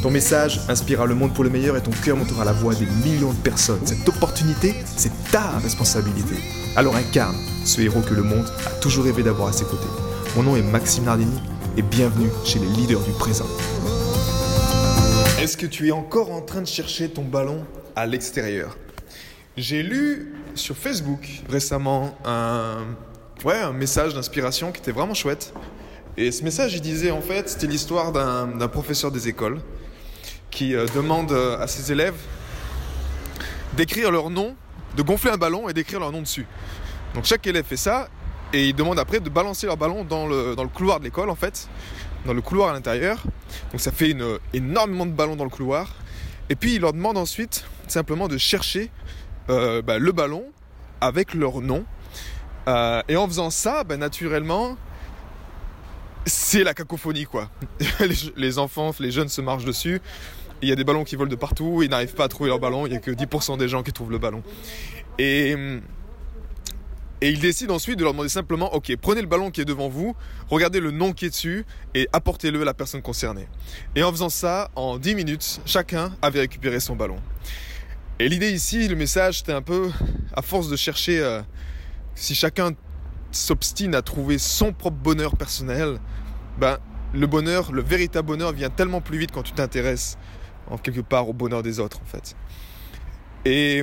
Ton message inspirera le monde pour le meilleur et ton cœur montera la voix des millions de personnes. Cette opportunité, c'est ta responsabilité. Alors incarne ce héros que le monde a toujours rêvé d'avoir à ses côtés. Mon nom est Maxime Nardini et bienvenue chez les leaders du présent. Est-ce que tu es encore en train de chercher ton ballon à l'extérieur? J'ai lu sur Facebook récemment un, un message d'inspiration qui était vraiment chouette. Et ce message, il disait en fait, c'était l'histoire d'un professeur des écoles qui euh, demande euh, à ses élèves d'écrire leur nom, de gonfler un ballon et d'écrire leur nom dessus. Donc chaque élève fait ça et il demande après de balancer leur ballon dans le, dans le couloir de l'école en fait, dans le couloir à l'intérieur. Donc ça fait une, énormément de ballons dans le couloir. Et puis il leur demande ensuite simplement de chercher euh, bah, le ballon avec leur nom. et en faisant ça, bah, naturellement, c'est la cacophonie quoi. les, enfants, les jeunes se marchent dessus. Il y a des ballons qui volent de partout, ils n'arrivent pas à trouver leur ballon, il n'y a que 10% des gens qui trouvent le ballon. Et, et il décide ensuite de leur demander simplement, ok, prenez le ballon qui est devant vous, regardez le nom qui est dessus et apportez-le à la personne concernée. Et en faisant ça, en 10 minutes, chacun avait récupéré son ballon. Et l'idée ici, le message, c'était un peu, à force de chercher euh, si chacun s'obstine à trouver son propre bonheur personnel, ben, le bonheur, le véritable bonheur vient tellement plus vite quand tu t'intéresses en quelque part au bonheur des autres en fait. Et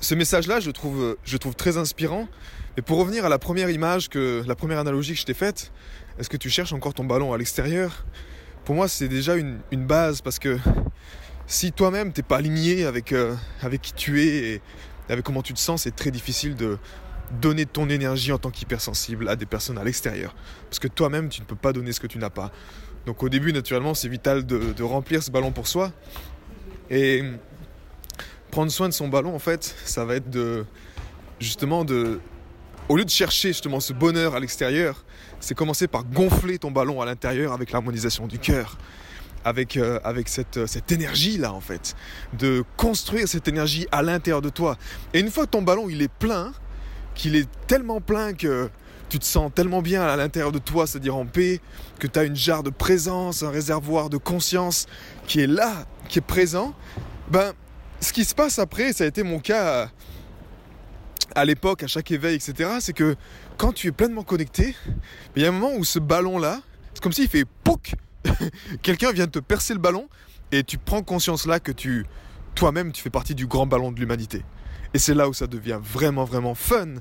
ce message-là, je trouve, je trouve très inspirant. Mais pour revenir à la première image, que, la première analogie que je t'ai faite, est-ce que tu cherches encore ton ballon à l'extérieur? Pour moi, c'est déjà une, base parce que si toi-même t'es pas aligné avec, euh, avec qui tu es et avec comment tu te sens, c'est très difficile de, donner ton énergie en tant qu'hypersensible à des personnes à l'extérieur. Parce que toi-même, tu ne peux pas donner ce que tu n'as pas. Donc au début, naturellement, c'est vital de, remplir ce ballon pour soi. Et prendre soin de son ballon, en fait, ça va être de justement de... Au lieu de chercher justement ce bonheur à l'extérieur, c'est commencer par gonfler ton ballon à l'intérieur avec l'harmonisation du cœur avec, euh, avec cette, cette énergie-là, en fait. De construire cette énergie à l'intérieur de toi. Et une fois que ton ballon, il est plein, qu'il est tellement plein que tu te sens tellement bien à l'intérieur de toi, c'est-à-dire en paix, que tu as une jarre de présence, un réservoir de conscience qui est là, qui est présent, ben, ce qui se passe après, ça a été mon cas à, l'époque, à chaque éveil, etc., c'est que quand tu es pleinement connecté, il y a un moment où ce ballon-là, c'est comme s'il fait pouc Quelqu'un vient te percer le ballon et tu prends conscience là que tu, toi-même, tu fais partie du grand ballon de l'humanité. Et c'est là où ça devient vraiment, vraiment fun.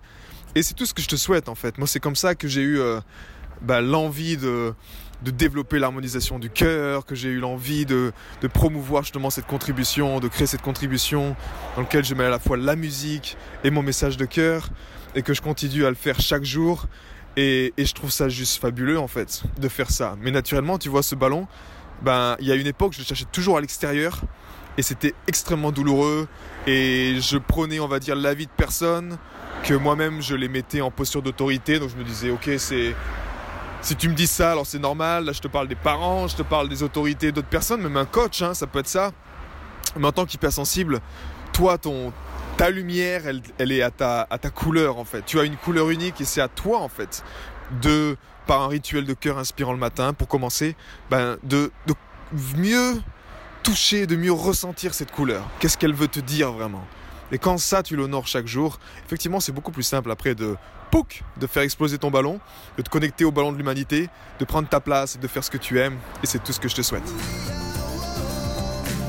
Et c'est tout ce que je te souhaite en fait. Moi, c'est comme ça que j'ai eu euh, bah, l'envie de, développer l'harmonisation du cœur, que j'ai eu l'envie de, de, promouvoir justement cette contribution, de créer cette contribution dans laquelle je mets à la fois la musique et mon message de cœur, et que je continue à le faire chaque jour. Et, et je trouve ça juste fabuleux en fait de faire ça. Mais naturellement, tu vois, ce ballon, ben, il y a une époque, je le cherchais toujours à l'extérieur et c'était extrêmement douloureux. Et je prenais on va dire l'avis de personne que moi-même je les mettais en posture d'autorité. Donc je me disais ok c'est si tu me dis ça alors c'est normal. Là je te parle des parents je te parle des autorités d'autres personnes même un coach hein, ça peut être ça. Mais en tant qu'hypersensible toi ton ta lumière elle, elle est à ta, à ta couleur en fait. Tu as une couleur unique et c'est à toi en fait de par un rituel de cœur inspirant le matin pour commencer ben, de, de mieux toucher, de mieux ressentir cette couleur. Qu'est-ce qu'elle veut te dire vraiment? Et quand ça, tu l'honores chaque jour, effectivement, c'est beaucoup plus simple après de pouc, de faire exploser ton ballon, de te connecter au ballon de l'humanité, de prendre ta place, de faire ce que tu aimes. Et c'est tout ce que je te souhaite.